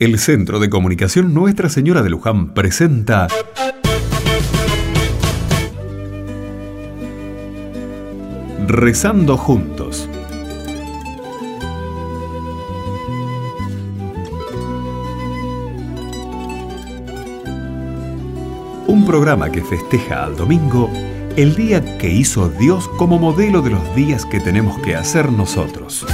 El Centro de Comunicación Nuestra Señora de Luján presenta Rezando juntos. Un programa que festeja al domingo el día que hizo Dios como modelo de los días que tenemos que hacer nosotros.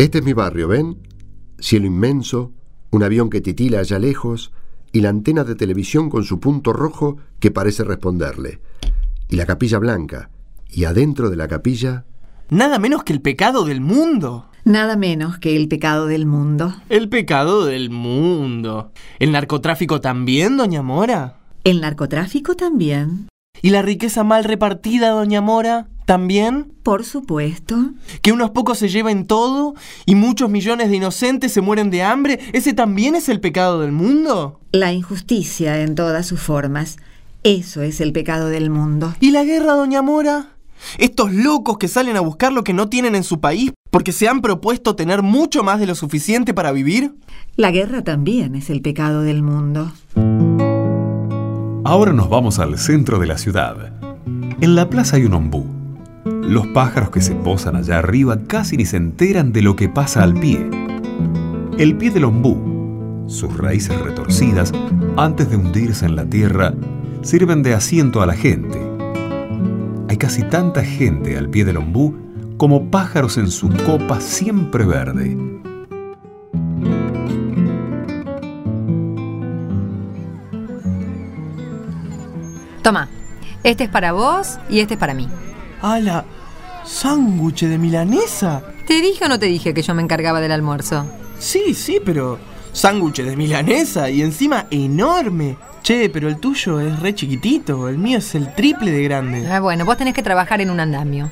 Este es mi barrio, ¿ven? Cielo inmenso, un avión que titila allá lejos y la antena de televisión con su punto rojo que parece responderle. Y la capilla blanca. Y adentro de la capilla... Nada menos que el pecado del mundo. Nada menos que el pecado del mundo. El pecado del mundo. ¿El narcotráfico también, doña Mora? El narcotráfico también. ¿Y la riqueza mal repartida, doña Mora? ¿También? Por supuesto. ¿Que unos pocos se lleven todo y muchos millones de inocentes se mueren de hambre? ¿Ese también es el pecado del mundo? La injusticia en todas sus formas. Eso es el pecado del mundo. ¿Y la guerra, doña Mora? Estos locos que salen a buscar lo que no tienen en su país porque se han propuesto tener mucho más de lo suficiente para vivir. La guerra también es el pecado del mundo. Ahora nos vamos al centro de la ciudad. En la plaza hay un ombú los pájaros que se posan allá arriba casi ni se enteran de lo que pasa al pie. El pie del ombú, sus raíces retorcidas, antes de hundirse en la tierra, sirven de asiento a la gente. Hay casi tanta gente al pie del ombú como pájaros en su copa siempre verde. Toma, este es para vos y este es para mí. ¡Hala! ¿Sándwich de milanesa? ¿Te dije o no te dije que yo me encargaba del almuerzo? Sí, sí, pero sándwich de milanesa y encima enorme. Che, pero el tuyo es re chiquitito, el mío es el triple de grande. Ah, bueno, vos tenés que trabajar en un andamio.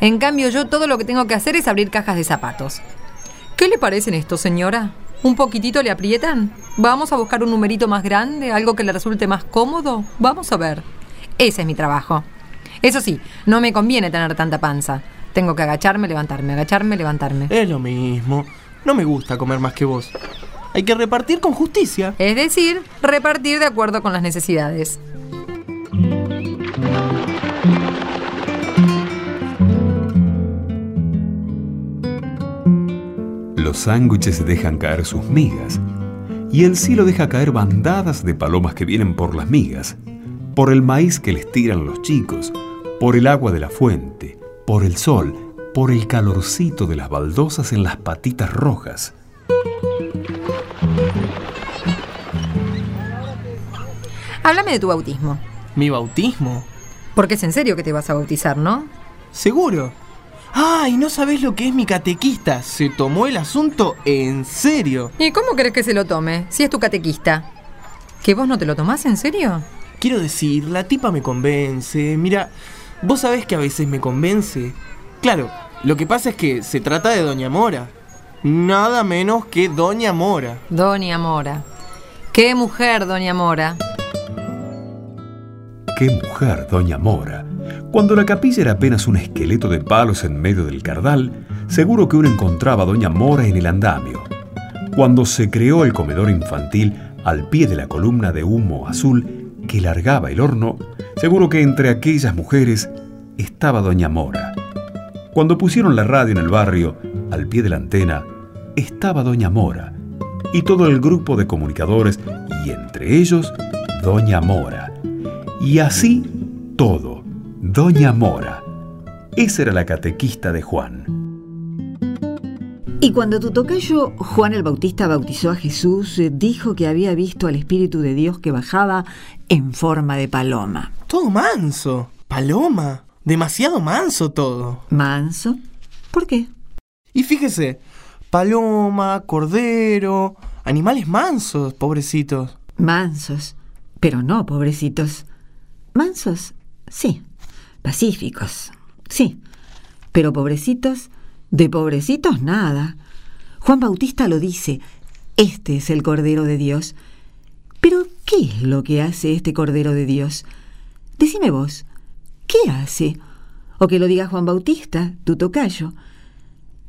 En cambio, yo todo lo que tengo que hacer es abrir cajas de zapatos. ¿Qué le parecen esto, señora? ¿Un poquitito le aprietan? ¿Vamos a buscar un numerito más grande? ¿Algo que le resulte más cómodo? Vamos a ver. Ese es mi trabajo. Eso sí, no me conviene tener tanta panza. Tengo que agacharme, levantarme, agacharme, levantarme. Es lo mismo. No me gusta comer más que vos. Hay que repartir con justicia. Es decir, repartir de acuerdo con las necesidades. Los sándwiches dejan caer sus migas y el cielo deja caer bandadas de palomas que vienen por las migas, por el maíz que les tiran los chicos, por el agua de la fuente, por el sol, por el calorcito de las baldosas en las patitas rojas. Háblame de tu bautismo. ¿Mi bautismo? Porque es en serio que te vas a bautizar, ¿no? Seguro. ¡Ay, no sabes lo que es mi catequista! Se tomó el asunto en serio. ¿Y cómo crees que se lo tome, si es tu catequista? ¿Que vos no te lo tomás en serio? Quiero decir, la tipa me convence. Mira, Vos sabés que a veces me convence. Claro, lo que pasa es que se trata de Doña Mora. Nada menos que Doña Mora. Doña Mora. ¿Qué mujer, Doña Mora? ¿Qué mujer, Doña Mora? Cuando la capilla era apenas un esqueleto de palos en medio del cardal, seguro que uno encontraba a Doña Mora en el andamio. Cuando se creó el comedor infantil al pie de la columna de humo azul, que largaba el horno, seguro que entre aquellas mujeres estaba doña Mora. Cuando pusieron la radio en el barrio, al pie de la antena, estaba doña Mora y todo el grupo de comunicadores y entre ellos doña Mora. Y así todo, doña Mora. Esa era la catequista de Juan. Y cuando tu tocayo Juan el Bautista bautizó a Jesús, eh, dijo que había visto al Espíritu de Dios que bajaba en forma de paloma. Todo manso. Paloma. Demasiado manso todo. ¿Manso? ¿Por qué? Y fíjese, paloma, cordero, animales mansos, pobrecitos. Mansos, pero no pobrecitos. Mansos, sí, pacíficos, sí, pero pobrecitos, de pobrecitos nada. Juan Bautista lo dice, este es el Cordero de Dios. Pero, ¿qué es lo que hace este Cordero de Dios? Decime vos, ¿qué hace? O que lo diga Juan Bautista, tu tocayo.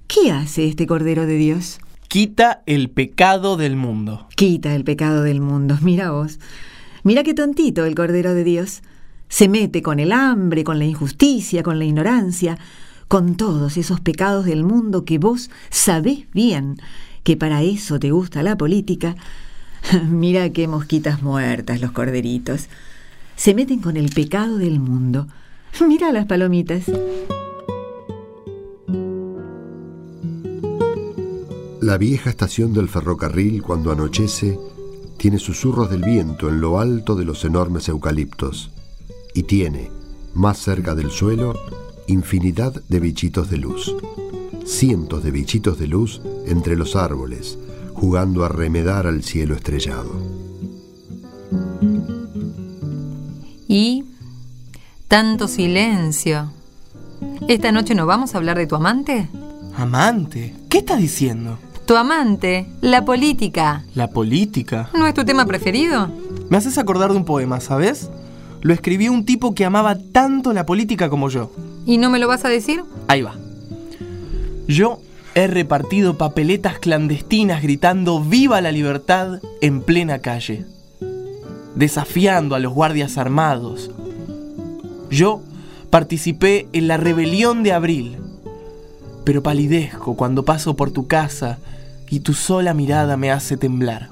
¿Qué hace este Cordero de Dios? Quita el pecado del mundo. Quita el pecado del mundo, mira vos. Mira qué tontito el Cordero de Dios. Se mete con el hambre, con la injusticia, con la ignorancia, con todos esos pecados del mundo que vos sabés bien que para eso te gusta la política. Mira qué mosquitas muertas los corderitos. Se meten con el pecado del mundo. Mira las palomitas. La vieja estación del ferrocarril, cuando anochece, tiene susurros del viento en lo alto de los enormes eucaliptos y tiene, más cerca del suelo, infinidad de bichitos de luz. Cientos de bichitos de luz entre los árboles, jugando a remedar al cielo estrellado. Y tanto silencio. ¿Esta noche no vamos a hablar de tu amante? ¿Amante? ¿Qué estás diciendo? Tu amante, la política. ¿La política? ¿No es tu tema preferido? Me haces acordar de un poema, ¿sabes? Lo escribió un tipo que amaba tanto la política como yo. ¿Y no me lo vas a decir? Ahí va. Yo he repartido papeletas clandestinas gritando ¡Viva la libertad! en plena calle, desafiando a los guardias armados. Yo participé en la rebelión de abril, pero palidezco cuando paso por tu casa y tu sola mirada me hace temblar.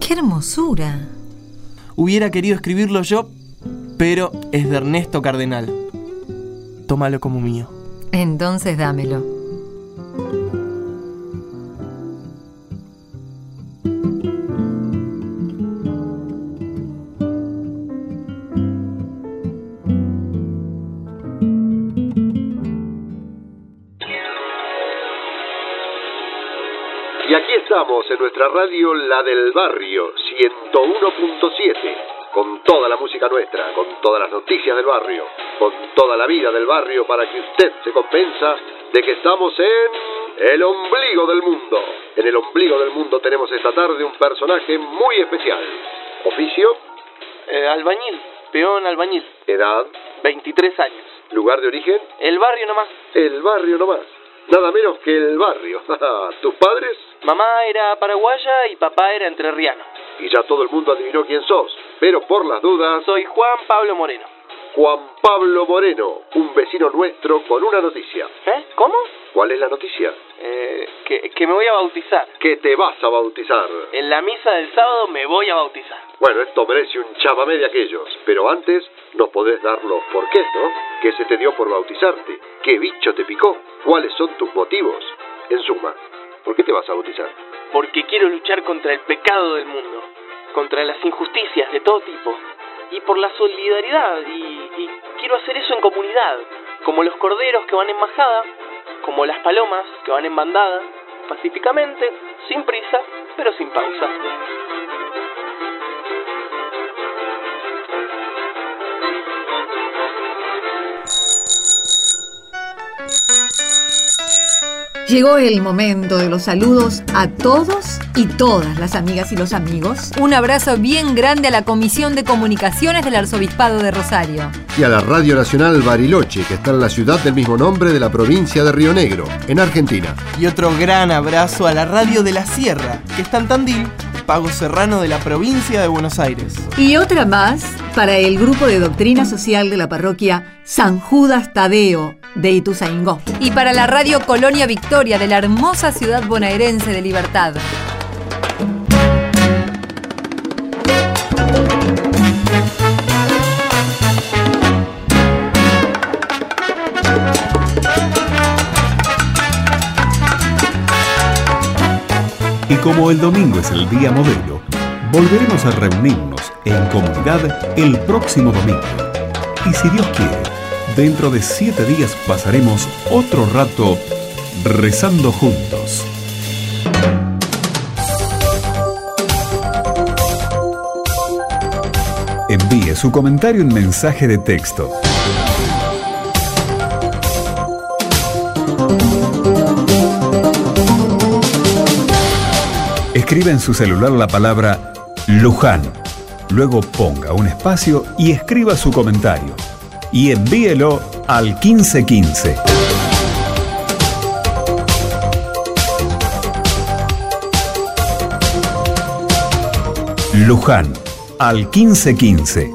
¡Qué hermosura! Hubiera querido escribirlo yo, pero es de Ernesto Cardenal. Tómalo como mío. Entonces dámelo. Y aquí estamos en nuestra radio La del Barrio 101.7, con toda la música nuestra, con todas las noticias del barrio, con toda la vida del barrio para que usted se convenza de que estamos en el ombligo del mundo. En el ombligo del mundo tenemos esta tarde un personaje muy especial. Oficio, Eh, albañil, peón albañil, edad, 23 años. lugar de origen, El barrio nomás. el barrio nomás. Nada menos que el barrio. ¿Tus padres? Mamá era paraguaya y papá era entrerriano. Y ya todo el mundo adivinó quién sos. Pero por las dudas, Soy Juan Pablo Moreno. Juan Pablo Moreno, un vecino nuestro con una noticia. ¿Eh? ¿Cómo? ¿Cuál es la noticia? Eh, que, que me voy a bautizar. Que te vas a bautizar. En la misa del sábado me voy a bautizar. Bueno, esto merece un chamamé de aquellos, pero antes nos podés dar los porqués, ¿no? ¿Qué se te dio por bautizarte? ¿Qué bicho te picó? ¿Cuáles son tus motivos? En suma, ¿por qué te vas a bautizar? Porque quiero luchar contra el pecado del mundo, contra las injusticias de todo tipo, y por la solidaridad, y, quiero hacer eso en comunidad, como los corderos que van en majada, como las palomas que van en bandada, pacíficamente, sin prisa, pero sin pausa. Llegó el momento de los saludos a todos y todas las amigas y los amigos. Un abrazo bien grande a la Comisión de Comunicaciones del Arzobispado de Rosario. Y a la Radio Nacional Bariloche, que está en la ciudad del mismo nombre de la provincia de Río Negro, en Argentina. Y otro gran abrazo a la Radio de la Sierra, que está en Tandil, pago serrano de la provincia de Buenos Aires. Y otra más para el grupo de doctrina social de la parroquia San Judas Tadeo de Ituzaingó. Y para la Radio Colonia Victoria de la hermosa ciudad bonaerense de Libertad. Y como el domingo es el día modelo, volveremos a reunirnos en comunidad el próximo domingo. Y si Dios quiere, Dentro de siete días pasaremos otro rato rezando juntos. Envíe su comentario en mensaje de texto. Escribe en su celular la palabra Luján. Luego ponga un espacio y escriba su comentario. Y envíelo al 1515. Luján al 1515.